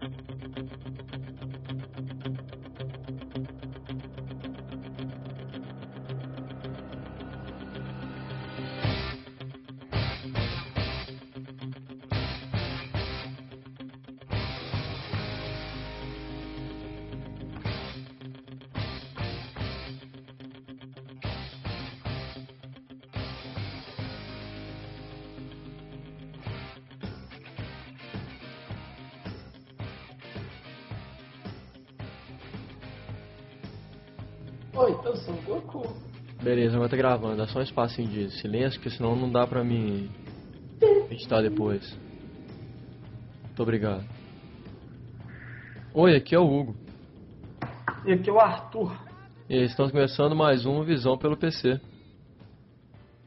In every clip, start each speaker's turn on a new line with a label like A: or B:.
A: Thank you. Oi, eu sou Goku.
B: Beleza, agora tá gravando. Dá só um espacinho de silêncio, porque senão não dá pra mim editar depois. Muito obrigado. Oi, aqui é o Hugo.
A: E aqui é o Arthur.
B: E estamos começando mais um Visão pelo PC.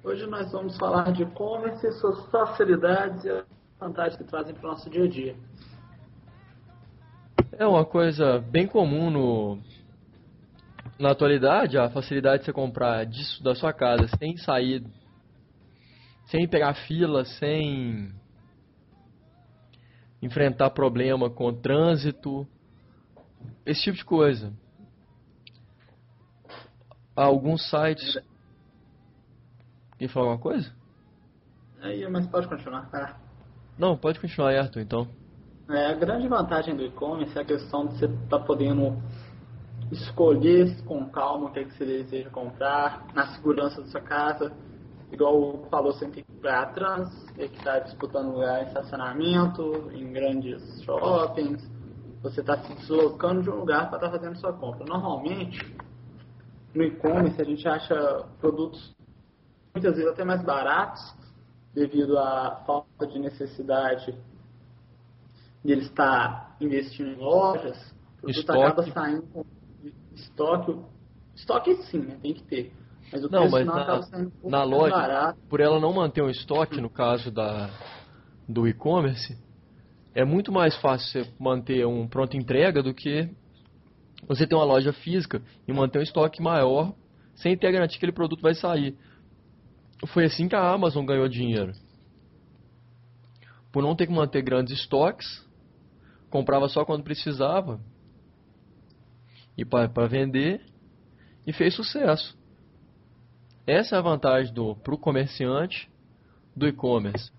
A: Hoje nós vamos falar de e-commerce, suas facilidades e as vantagens que trazem para o nosso dia a dia.
B: É uma coisa bem comum no, na atualidade, a facilidade de você comprar disso da sua casa sem sair, sem pegar fila, sem enfrentar problema com trânsito, esse tipo de coisa. Alguns sites. Quer falar alguma coisa?
A: Aí, mas pode continuar, cara.
B: Não, pode continuar, Arthur, então.
A: É, a grande vantagem do e-commerce é a questão de você estar tá podendo escolher com calma o que, é que você deseja comprar, na segurança da sua casa. Igual o falou, você tem que comprar trans, tem que estar disputando lugar em estacionamento, em grandes shoppings. Você está se deslocando de um lugar para estar tá fazendo sua compra. Normalmente, no e-commerce, a gente acha produtos muitas vezes até mais baratos, devido à falta de necessidade de ele estar investindo em lojas. O produto
B: Estoque.
A: acaba saindo com estoque. Estoque sim, né? Tem que ter. Mas o
B: Não,
A: preço
B: mas na,
A: saindo um
B: na loja,
A: barato.
B: por ela não manter um estoque, no caso da, do e-commerce, é muito mais fácil você manter um pronto entrega do que você ter uma loja física e manter um estoque maior sem ter a garantia que aquele produto vai sair. Foi assim que a Amazon ganhou dinheiro. Por não ter que manter grandes estoques, comprava só quando precisava e para vender e fez sucesso. Essa é a vantagem do para o comerciante do e-commerce.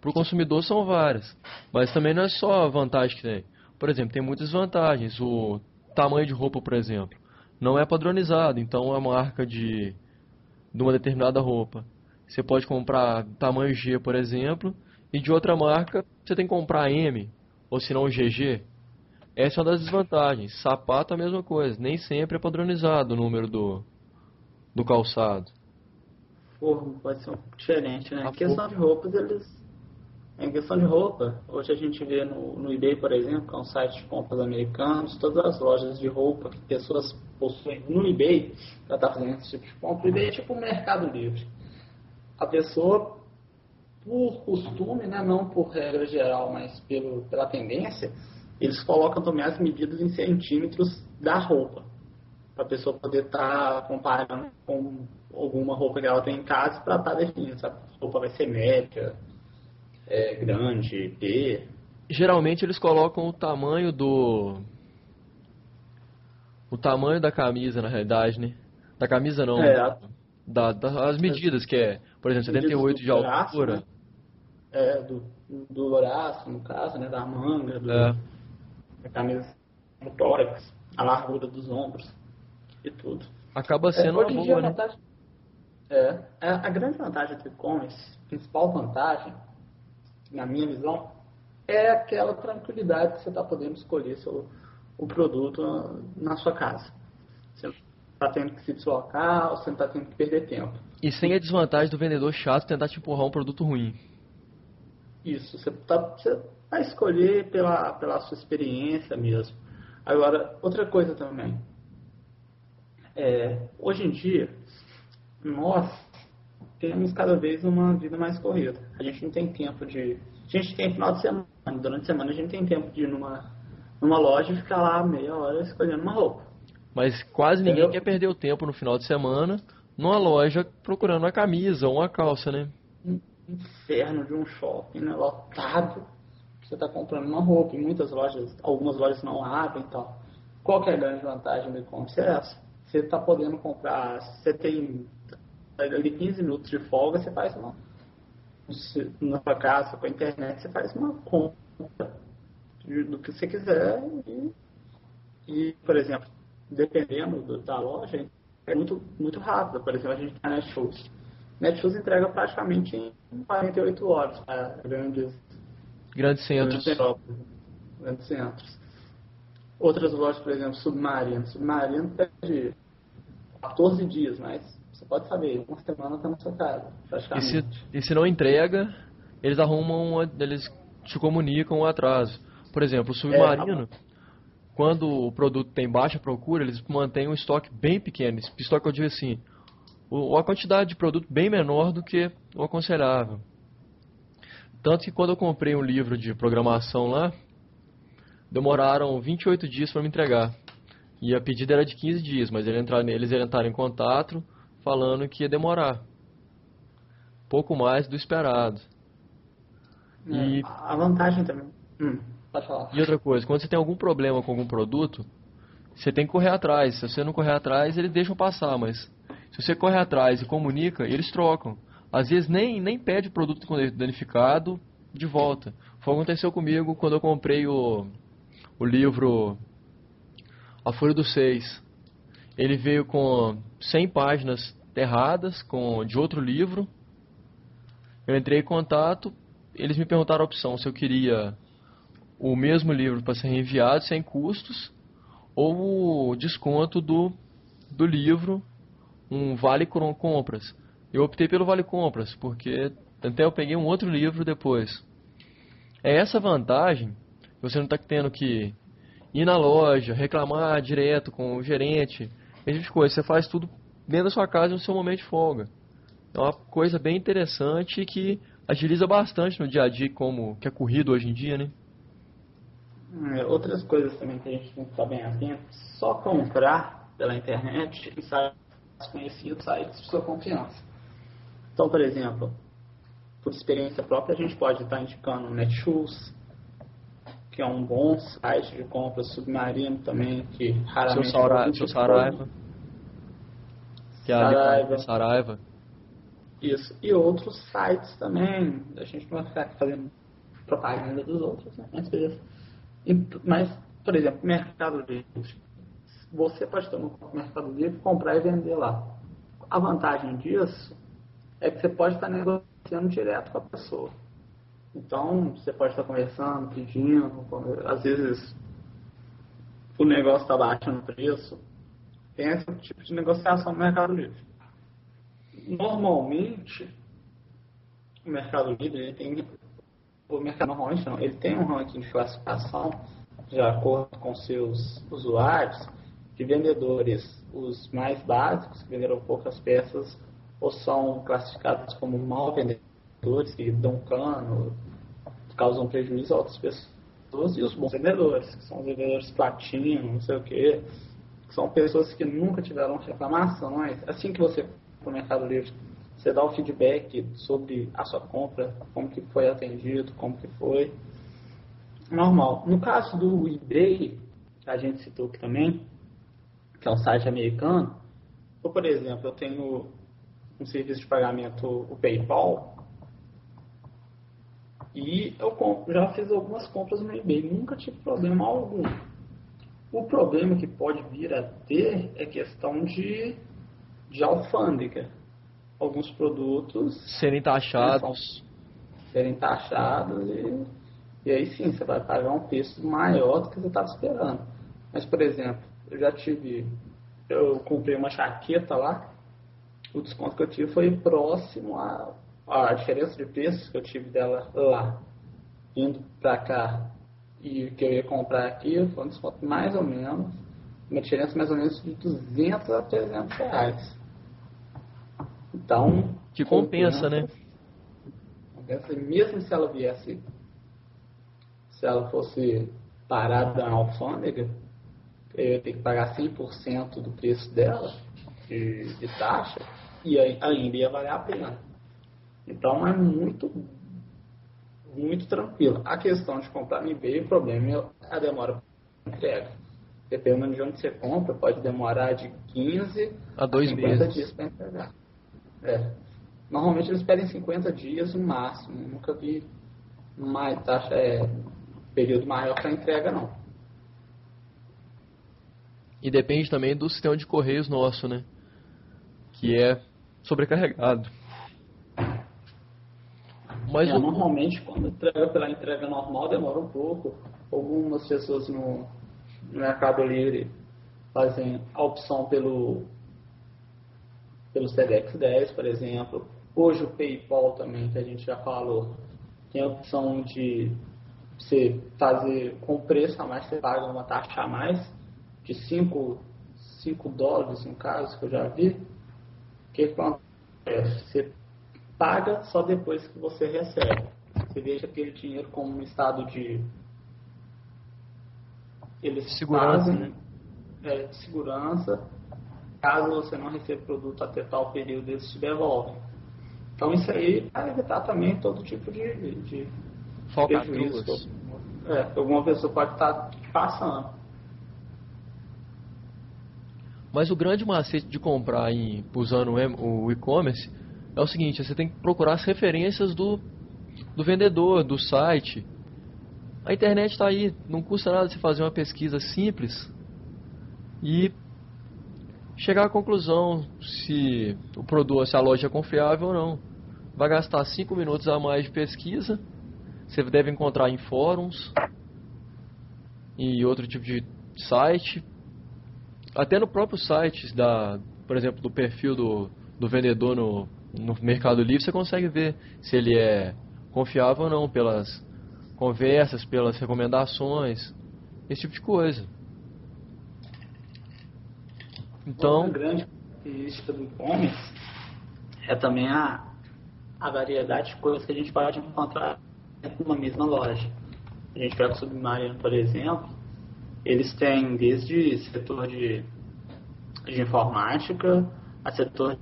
B: Para o consumidor são várias, mas também não é só a vantagem que tem. Por exemplo, tem muitas vantagens. O tamanho de roupa, por exemplo, não é padronizado. Então, a marca de, de uma determinada roupa, você pode comprar tamanho G, por exemplo, e de outra marca você tem que comprar M, ou se não GG. Essa é uma das desvantagens. Sapato é a mesma coisa. Nem sempre é padronizado o número do, do calçado.
A: Forro pode ser um pouco diferente, né?
B: A
A: Em questão de roupas, eles. Em questão de roupa, hoje a gente vê no, no eBay, por exemplo, que é um site de compras americanos, todas as lojas de roupa que pessoas possuem no eBay, para estar fazendo esse tipo de compra, o eBay é tipo um mercado livre. A pessoa, por costume, né, não por regra geral, mas pelo, pela tendência, eles colocam também as medidas em centímetros da roupa. Para a pessoa poder estar comparando com alguma roupa que ela tem em casa para estar definindo se a roupa vai ser média, é, grande, P.
B: Geralmente eles colocam o tamanho do. O tamanho da camisa, na realidade, né? Da camisa não.
A: É, a-
B: Da, das medidas, que é, por exemplo,
A: medidas
B: 78
A: do
B: de
A: braço,
B: altura.
A: né? É, do, do braço, no caso, né? Da manga, do,
B: É.
A: camisa do tórax, a largura dos ombros e tudo.
B: Acaba
A: É,
B: sendo uma
A: em dia,
B: boa,
A: a
B: né?
A: vantagem. É, é, a grande vantagem do e-commerce, principal vantagem, na minha visão, é aquela tranquilidade que você está podendo escolher seu, o produto na, na sua casa. Você não está tendo que se deslocar, você não está tendo que perder tempo.
B: E sem a desvantagem do vendedor chato tentar te empurrar um produto ruim.
A: Isso, você, tá, você vai escolher pela, pela sua experiência mesmo. Agora, outra coisa também. É, hoje em dia, nós temos cada vez uma vida mais corrida. A gente não tem tempo de. A gente tem final de semana. Durante a semana a gente tem tempo de ir numa, numa loja e ficar lá meia hora escolhendo uma roupa.
B: Mas quase ninguém
A: Entendeu?
B: quer perder o tempo no final de semana numa loja procurando uma camisa ou uma calça, né?
A: Um inferno de um shopping, né? Lotado. Você está comprando uma roupa, e muitas lojas, algumas lojas não abrem e tal. Qual que é a grande vantagem do e-commerce? É essa. Você está podendo comprar, você tem ali 15 minutos de folga, você faz uma. Na sua casa, com a internet, você faz uma compra do que você quiser e, e por exemplo, dependendo do, da loja, é muito, muito rápido. Por exemplo, a gente tem a Netshoes. Netshoes entrega praticamente em 48 horas para grandes,
B: grandes centros.
A: Grandes centros. Outras lojas, por exemplo, Submarino. Submarino pede 14 dias, mas você pode saber, uma semana está na sua casa, praticamente.
B: E se, e se não entrega, eles arrumam, eles te comunicam o atraso. Por exemplo, o Submarino, é, quando o produto tem baixa procura, eles mantêm um estoque bem pequeno. Esse estoque eu digo assim, a quantidade de produto bem menor do que o aconselhável. Tanto que quando eu comprei um livro de programação lá, demoraram 28 dias para me entregar. E a pedida era de 15 dias, mas eles entraram, eles entraram em contato falando que ia demorar. Pouco mais do esperado.
A: É, e... A vantagem também. Hum, pode falar.
B: E outra coisa, quando você tem algum problema com algum produto, você tem que correr atrás. Se você não correr atrás, eles deixam passar, mas se você correr atrás e comunica, eles trocam. Às vezes nem, nem pede o produto danificado de volta. Foi o que aconteceu comigo quando eu comprei o, o livro A Folha dos Seis. Ele veio com 100 páginas erradas com, de outro livro. Eu entrei em contato, eles me perguntaram a opção se eu queria o mesmo livro para ser reenviado sem custos ou o desconto do, do livro, um vale compras. Eu optei pelo vale compras, porque até eu peguei um outro livro depois. É essa vantagem você não está tendo que ir na loja, reclamar direto com o gerente, esse tipo de coisa. Você faz tudo dentro da sua casa no seu momento de folga. É uma coisa bem interessante que agiliza bastante no dia a dia, como que é corrido hoje em dia, né?
A: É, outras coisas também que a gente tem que estar bem atento, só comprar pela internet em sites conhecidos, sites de sua confiança. Então, por exemplo, por experiência própria, a gente pode estar indicando o Netshoes, que é um bom site de compra submarino também, que raramente...
B: Seu, Saura, seu Saraiva. Que é Saraiva. Saraiva.
A: Isso. E outros sites também. A gente não vai ficar fazendo propaganda dos outros, né? Mas, mas, por exemplo, Mercado Livre. Você pode ter um Mercado Livre, comprar e vender lá. A vantagem disso é que você pode estar negociando direto com a pessoa. Então, você pode estar conversando, pedindo, às vezes o negócio está baixando o preço. Tem esse tipo de negociação no Mercado Livre. Normalmente, o Mercado Livre ele tem. O mercado normalmente não, ele tem um ranking de classificação de acordo com seus usuários de vendedores, os mais básicos, que venderam poucas peças, ou são classificados como mal vendedores, que dão cano, causam prejuízo a outras pessoas, e os bons vendedores, que são vendedores platina, não sei o quê, que são pessoas que nunca tiveram reclamações. Assim que você para o Mercado Livre, você dá o feedback sobre a sua compra, como que foi atendido, como que foi. Normal. No caso do eBay, que a gente citou aqui também, que é um site americano, ou, por exemplo, eu tenho um serviço de pagamento, o PayPal, e eu já fiz algumas compras no eBay, nunca tive problema algum. O problema que pode vir a ter é questão de, de alfândega. Alguns produtos
B: serem taxados.
A: Serem taxados e, e aí sim você vai pagar um preço maior do que você estava esperando. Mas, por exemplo, eu já tive. Eu comprei uma jaqueta lá, o desconto que eu tive foi próximo a a diferença de preços que eu tive dela lá, indo para cá e que eu ia comprar aqui, foi um desconto mais ou menos, uma diferença mais ou menos de 200 a 300 reais. Então.
B: Que compensa, né?
A: Compensa, mesmo se ela viesse, se ela fosse parada na alfândega, eu ia ter que pagar 100% do preço dela, de, de taxa, e ainda ia valer a pena. Então é muito. muito tranquila. A questão de comprar no eBay, o problema é a demora para entrega. Dependendo de onde você compra, pode demorar de 15
B: a, dois
A: 50
B: meses.
A: dias para entregar. É. Normalmente eles pedem 50 dias no máximo. Nunca vi mais taxa, é, período maior para entrega, não.
B: E depende também do sistema de correios nosso, né? Que é sobrecarregado.
A: Mas é, o... normalmente quando entrega pela entrega normal demora um pouco. Algumas pessoas no, no Mercado Livre fazem a opção pelo pelo SEDEX 10, por exemplo. Hoje o PayPal também, que a gente já falou, tem a opção de você fazer com preço a mais, você paga uma taxa a mais de 5, 5 dólares, no caso, que eu já vi. Que acontece? Você paga só depois que você recebe. Você deixa aquele dinheiro como um estado de. Eles
B: segurança.
A: fazem é, de segurança. Caso você não receba o produto até tal período, eles te devolvem. Então isso aí vai evitar também todo tipo de, de prejuízo que, é, alguma pessoa pode estar passando.
B: Mas o grande macete de comprar em, usando o e-commerce é o seguinte, você tem que procurar as referências do, do vendedor, do site. A internet está aí, não custa nada você fazer uma pesquisa simples e chegar à conclusão se o produto, se a loja é confiável ou não. Vai gastar 5 minutos a mais de pesquisa, você deve encontrar em fóruns e outro tipo de site, até no próprio site da, por exemplo, do perfil do, do vendedor no, no Mercado Livre, você consegue ver se ele é confiável ou não pelas conversas, pelas recomendações, esse tipo de coisa.
A: Então, Outra grande característica do e-commerce é também a, a variedade de coisas que a gente pode encontrar numa mesma loja. A gente pega o Submarino, por exemplo, eles têm desde setor de, de informática a setor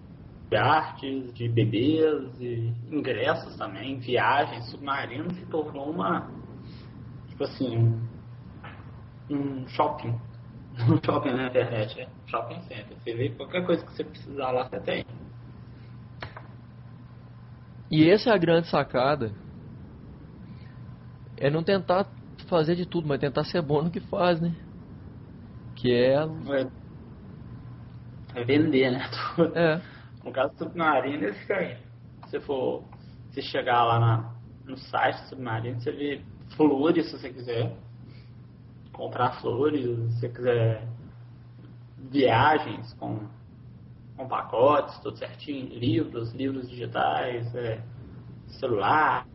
A: de artes, de bebês, e ingressos também, viagens, submarinos, se tornou uma, tipo assim, um, shopping. Um shopping na internet, é shopping center. Você vê qualquer coisa que você precisar lá, você tem.
B: E essa é a grande sacada. É não tentar fazer de tudo, mas tentar ser bom no que faz, né? Que é.
A: É, é vender, né?
B: É.
A: No caso do submarino, eles querem. Se for. Se chegar lá na, no site do submarino, você vê flores se você quiser. Comprar flores, se você quiser viagens com, com pacotes, tudo certinho, livros, livros digitais, é, celular,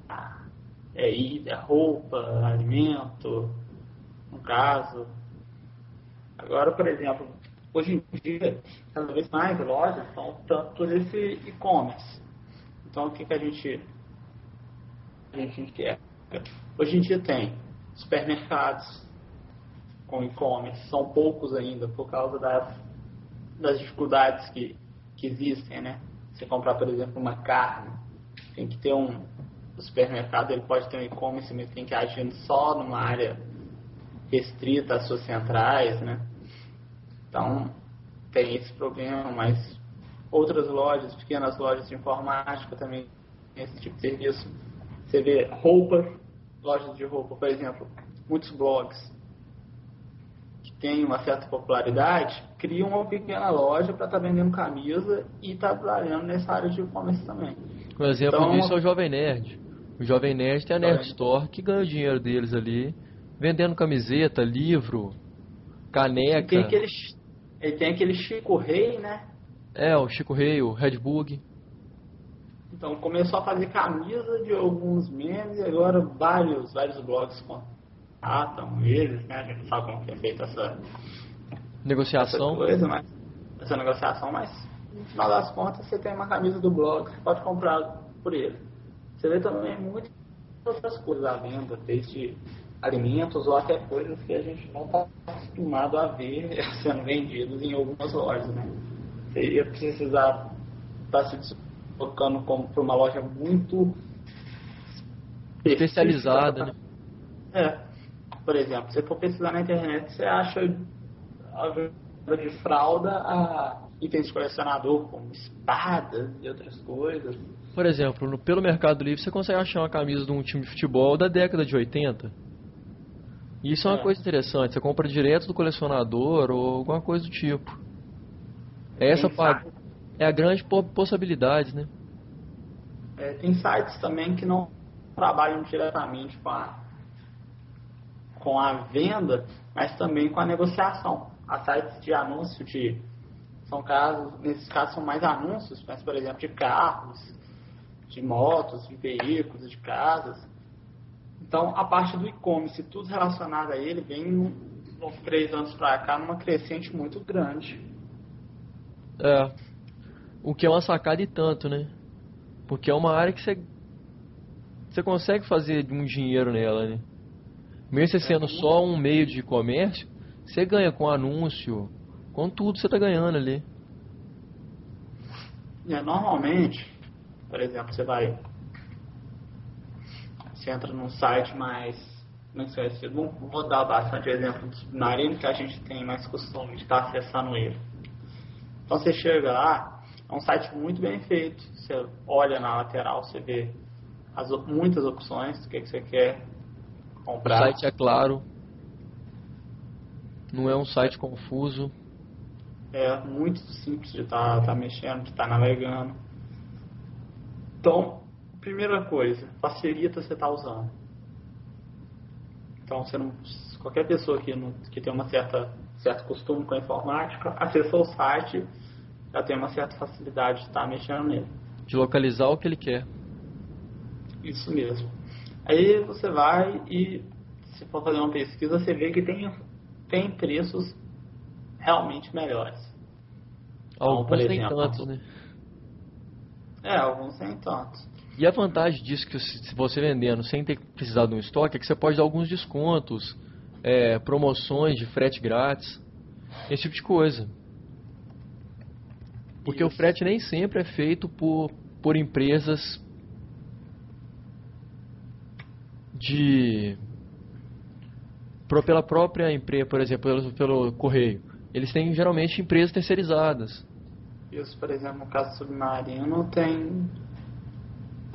A: é, é roupa, alimento, no caso. Agora, por exemplo, hoje em dia, cada vez mais lojas estão optando por esse e-commerce. Então, o que, que a gente a gente quer? Hoje em dia tem supermercados com e-commerce, são poucos ainda por causa das, das dificuldades que, que existem, né? Você comprar, por exemplo, uma carne, tem que ter um, o supermercado ele pode ter um e-commerce, mas tem que agir só numa área restrita às suas centrais, né? Então, tem esse problema, mas outras lojas, pequenas lojas de informática também tem esse tipo de serviço. Você vê roupas, lojas de roupa, por exemplo, muitos blogs que têm uma certa popularidade, criam uma pequena loja para estar tá vendendo camisa e estar tá trabalhando nessa área de e-commerce também.
B: Um exemplo então, disso é o Jovem Nerd. O Jovem Nerd tem a Nerd Store que ganha o dinheiro deles ali, vendendo camiseta, livro, caneca.
A: Tem aquele, ele tem aquele Chico Rei, né?
B: É, o Chico Rei, o Red Bug.
A: Então começou a fazer camisa de alguns memes e agora vários, vários blogs contratam eles, né? A gente não sabe como que é feita essa
B: negociação.
A: Essa, coisa, mas, essa negociação, mas no final das contas você tem uma camisa do blog, você pode comprar por ele. Você vê também muitas outras coisas à venda, desde alimentos ou até coisas que a gente não está acostumado a ver sendo vendidos em algumas lojas, né? Você ia precisar estar tá se deslocando para uma loja muito
B: especializada, né?
A: É. Por exemplo, se você for pesquisar na internet, você acha a venda de fralda a itens de colecionador, como espadas e outras coisas.
B: Por exemplo, no, pelo Mercado Livre você consegue achar uma camisa de um time de futebol da década de 80. E isso é uma
A: É.
B: coisa interessante, você compra direto do colecionador ou alguma coisa do tipo. Essa
A: Tem
B: pa-
A: sites-
B: é a grande po- possibilidade, né?
A: é, tem sites também que não trabalham diretamente com a, com a venda, mas também com a negociação. Há sites de anúncio de. São casos, nesses casos são mais anúncios, mas por exemplo de carros, de motos, de veículos, de casas. Então a parte do e-commerce, tudo relacionado a ele, vem nos três anos para cá numa crescente muito grande.
B: É. O que é uma sacada e tanto, né? Porque é uma área que você você consegue fazer um dinheiro nela, né? Mesmo você sendo só um meio de comércio, você ganha com anúncio, com tudo você tá ganhando ali.
A: É, normalmente, por exemplo, você vai. Você entra num site mais. Como é? Vou, dar bastante exemplo do submarino que a gente tem mais costume de estar acessando ele. Então você chega lá, é um site muito bem feito. Você olha na lateral, você vê as, muitas opções do que, que você quer
B: O
A: comprar.
B: site é claro. Não é um site confuso.
A: É muito simples de estar mexendo, de estar navegando. Então, primeira coisa, facilita você estar usando. Então, você não, qualquer pessoa que, não, que tem uma certa certo costume com a informática, acessou o site, já tem uma certa facilidade de estar mexendo nele.
B: De localizar o que ele quer.
A: Isso mesmo. Aí você vai e, se for fazer uma pesquisa, você vê que tem, tem preços realmente melhores. Então,
B: Alguns
A: por
B: nem
A: exemplo,
B: tantos, né?
A: É, alguns nem tanto.
B: E a vantagem disso que se você vendendo sem ter que precisar de um estoque é que você pode dar alguns descontos, é, promoções de frete grátis, esse tipo de coisa. Porque o
A: Isso.
B: frete nem sempre é feito por, por empresas de pela própria empresa, por exemplo, pelo, pelo correio. Eles têm geralmente empresas terceirizadas.
A: Isso, por exemplo, no caso do submarino tem.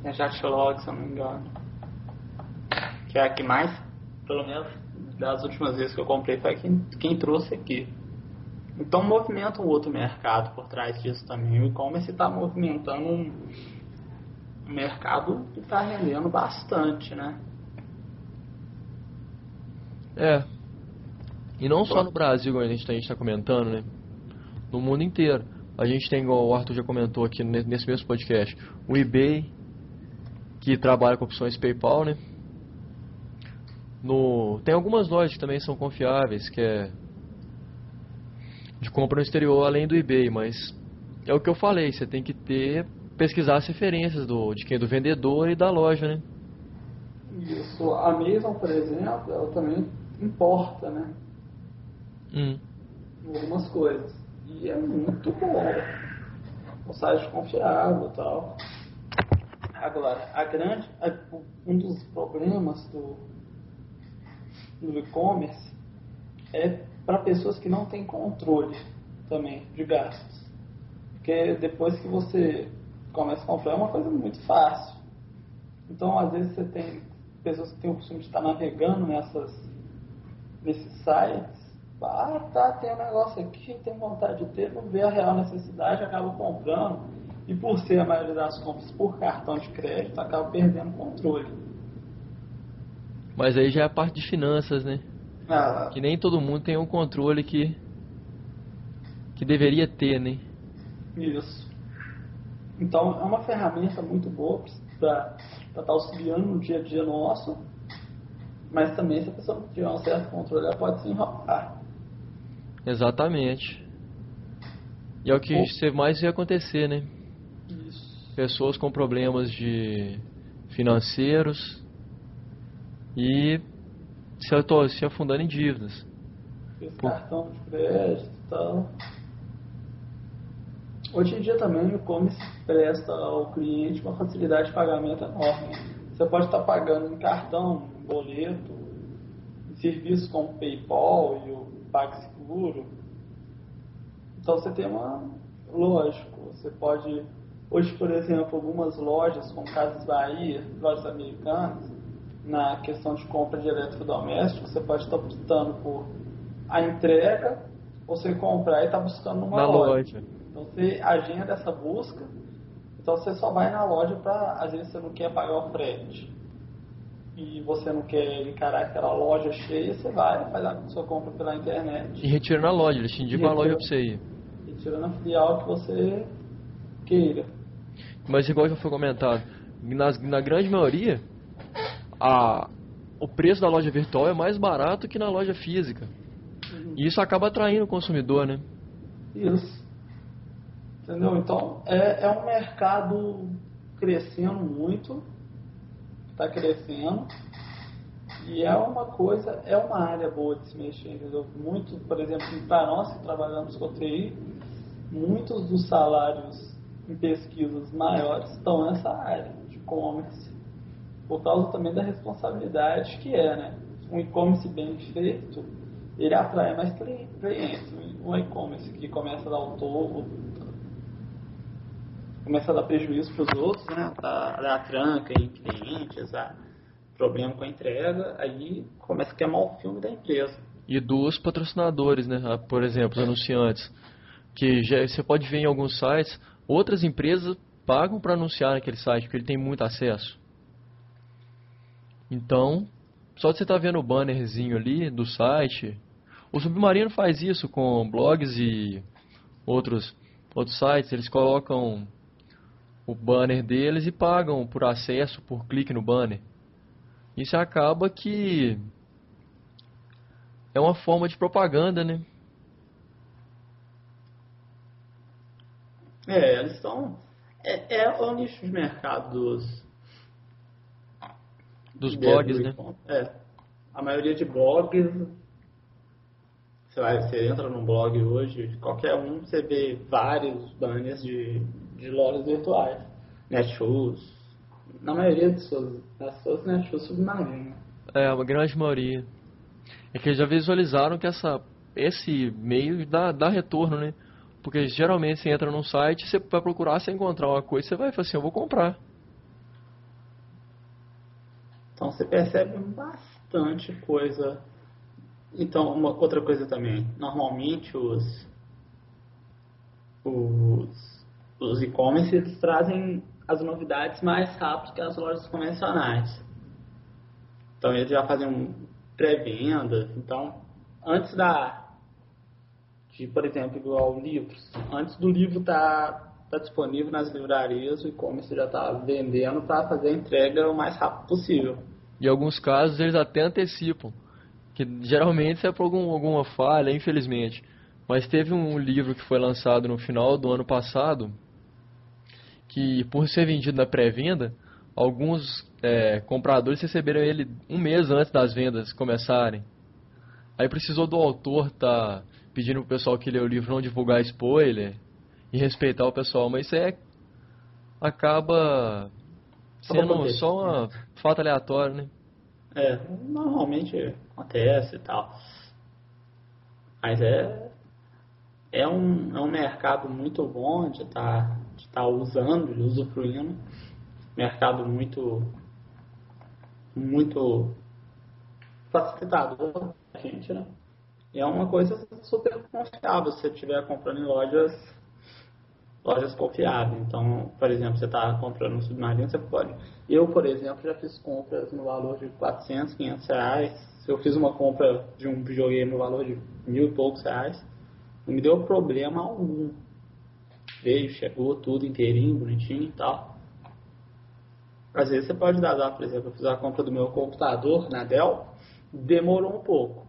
A: Tem a Jatlog, se eu não me engano. Que é a que mais, pelo menos das últimas vezes que eu comprei, foi quem, quem trouxe aqui. Então movimenta um outro mercado por trás disso também. O e-commerce está movimentando um, um mercado que está rendendo bastante, né?
B: É. E não só no Brasil, como a gente está comentando, né? No mundo inteiro. A gente tem, igual o Arthur já comentou aqui ne- nesse mesmo podcast, o eBay, que trabalha com opções PayPal, né? No, tem algumas lojas que também são confiáveis, que é de compra no exterior, além do eBay, mas é o que eu falei, você tem que ter, pesquisar as referências do, de quem? Do vendedor e da loja, né?
A: Isso, a Amazon, por exemplo, ela também importa, né?
B: Hum.
A: algumas coisas. E é muito bom. Um site confiável e tal. Agora, a grande, a- um dos problemas do, do e-commerce é para pessoas que não têm controle também de gastos. Porque depois que você começa a comprar é uma coisa muito fácil. Então, às vezes você tem pessoas que têm o costume de estar navegando nessas, nesses sites. Ah, tá, tem um negócio aqui, tem vontade de ter, não vê a real necessidade, acaba comprando. E por ser a maioria das compras por cartão de crédito, acaba perdendo o controle.
B: Mas aí já é a parte de finanças, né?
A: Ah,
B: Que nem todo mundo tem um controle que que deveria ter, né?
A: Isso. Então, é uma ferramenta muito boa para estar auxiliando no dia a dia nosso, mas também, se a pessoa não tiver um certo controle, ela pode se enrolar.
B: Exatamente. E é o que
A: Ou-
B: mais ia acontecer, né?
A: Isso.
B: Pessoas com problemas de financeiros e se, se afundando em dívidas.
A: Esse
B: Pô.
A: cartão de crédito e tal. Hoje em dia também o e-commerce presta ao cliente uma facilidade de pagamento enorme. Você pode estar pagando em cartão, boleto, serviços como PayPal e o PagSeguro. Então você tem uma. Lógico, você pode. Hoje, por exemplo, algumas lojas, como Casas Bahia, lojas americanas, na questão de compra de eletrodomésticos, você pode estar optando por a entrega, ou você comprar e estar buscando numa
B: Na
A: loja.
B: loja.
A: Então você agenda essa busca, então você só vai na loja para, às vezes você não quer pagar o frete e você não quer encarar aquela loja cheia, você vai faz a sua compra pela internet
B: E retira na loja, eles te indicam a
A: Retira.
B: loja pra você ir.
A: e tira na filial que você queira.
B: Mas igual já foi comentado, nas, na grande maioria, a, o preço da loja virtual é mais barato que na loja física. E isso acaba atraindo o consumidor, né?
A: Isso. Entendeu? Então, é, é um mercado crescendo muito, está crescendo, e é uma coisa, é uma área boa de se mexer, entendeu? Muito, por exemplo, para nós que trabalhamos com TI, muitos dos salários em pesquisas maiores estão nessa área de e-commerce, por causa também da responsabilidade que é, né? Um e-commerce bem feito, ele atrai mais cli- clientes. Um e-commerce que começa a dar o topo, começa a dar prejuízo para os outros, né? A dar tranca em clientes, a problema com a entrega, aí começa a queimar o filme da empresa.
B: E dos patrocinadores, né? Ah, Por exemplo, os anunciantes. Que já, você pode ver em alguns sites, outras empresas pagam para anunciar naquele site, porque ele tem muito acesso. Então, só de você estar vendo o bannerzinho ali do site. O Submarino faz isso com blogs e outros, outros sites. Eles colocam o banner deles e pagam por acesso, por clique no banner. Isso acaba que é uma forma de propaganda, né?
A: É, eles estão. É, é o nicho de mercado dos.
B: Dos
A: do
B: blogs, né?
A: É. A maioria de blogs. Você, vai, você entra num blog hoje, qualquer um, você vê vários banners de, de lojas virtuais. Netshoes. Na maioria de suas, das suas Netshoes submarinas.
B: É, a grande maioria. É que eles já visualizaram que essa, esse meio dá, dá retorno, né? Porque geralmente você entra num site, você vai procurar, você encontrar uma coisa, você vai falar assim, eu vou comprar.
A: Então você percebe bastante coisa. Então, uma outra coisa também. Normalmente os os, os e-commerce trazem as novidades mais rápido que as lojas convencionais. Então eles já fazem um pré-venda. Então, antes da de, por exemplo, igual livros, antes do livro estar tá, tá disponível nas livrarias, o e-commerce já está vendendo para fazer a entrega o mais rápido possível.
B: Em alguns casos eles até antecipam, que geralmente é por algum, alguma falha, infelizmente. Mas teve um livro que foi lançado no final do ano passado, que por ser vendido na pré-venda, alguns é, compradores receberam ele um mês antes das vendas começarem. Aí precisou do autor estar tá pedindo pro pessoal que lê o livro não divulgar spoiler e respeitar o pessoal, mas isso é acaba sendo só um fato aleatório, né?
A: É, normalmente acontece e tal. Mas é é um, é um mercado muito bom de estar de tá usando, usufruindo. Mercado muito muito facilitador pra gente, né? E é uma coisa super confiável se você estiver comprando em lojas lojas confiáveis. Então, por exemplo, você está comprando um submarino, você pode. Eu, por exemplo, já fiz compras no valor de 400, 500 reais. Se eu fiz uma compra de um videogame no valor de mil e poucos reais, não me deu problema algum. Veio, chegou tudo inteirinho, bonitinho e tal. Às vezes você pode dar, por exemplo, eu fiz a compra do meu computador na Dell, demorou um pouco.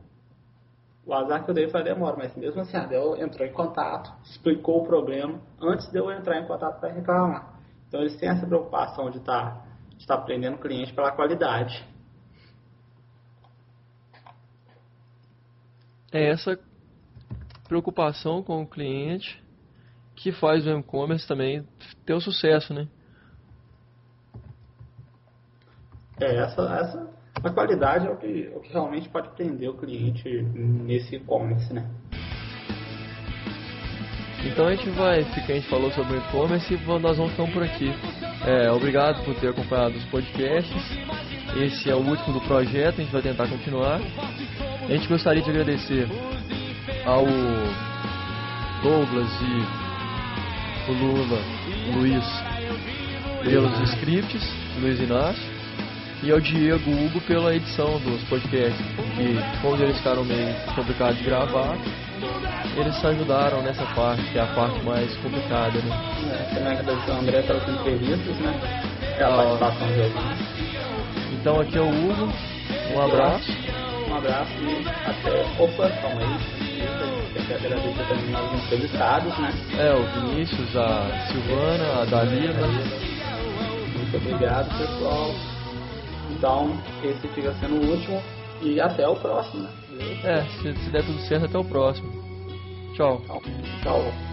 A: O azar que eu dei foi a demora, mas mesmo assim a Dell entrou em contato, explicou o problema antes de eu entrar em contato para reclamar. Então eles têm essa preocupação de estar de tá prendendo o cliente pela qualidade.
B: É essa preocupação com o cliente que faz o e-commerce também ter o sucesso, né?
A: É, essa, essa a qualidade é o que, o que realmente pode prender o cliente nesse e-commerce, né?
B: Então a gente vai, fica, a gente falou sobre o e-commerce e nós vamos ficar por aqui. É, obrigado por ter acompanhado os podcasts. Esse é o último do projeto, a gente vai tentar continuar. A gente gostaria de agradecer ao Douglas e o Lula, o Luiz, pelos scripts, Luiz Inácio, e ao Diego Hugo pela edição dos podcasts, que como eles ficaram meio complicados de gravar, eles ajudaram nessa parte, que é a parte mais complicada, né?
A: É, também agradecer ao André pelas entrevistas, né? Pela ah, participação de
B: Então aqui é o Hugo, um abraço.
A: Um abraço e até. Opa, calma aí. Também aos entrevistados, né?
B: É, o Vinícius, a Silvana, a Dalila.
A: Muito obrigado, pessoal. Então, esse fica sendo o último e até o próximo, né?
B: É, se, se der tudo certo, até o próximo. Tchau.
A: Tchau. Tchau.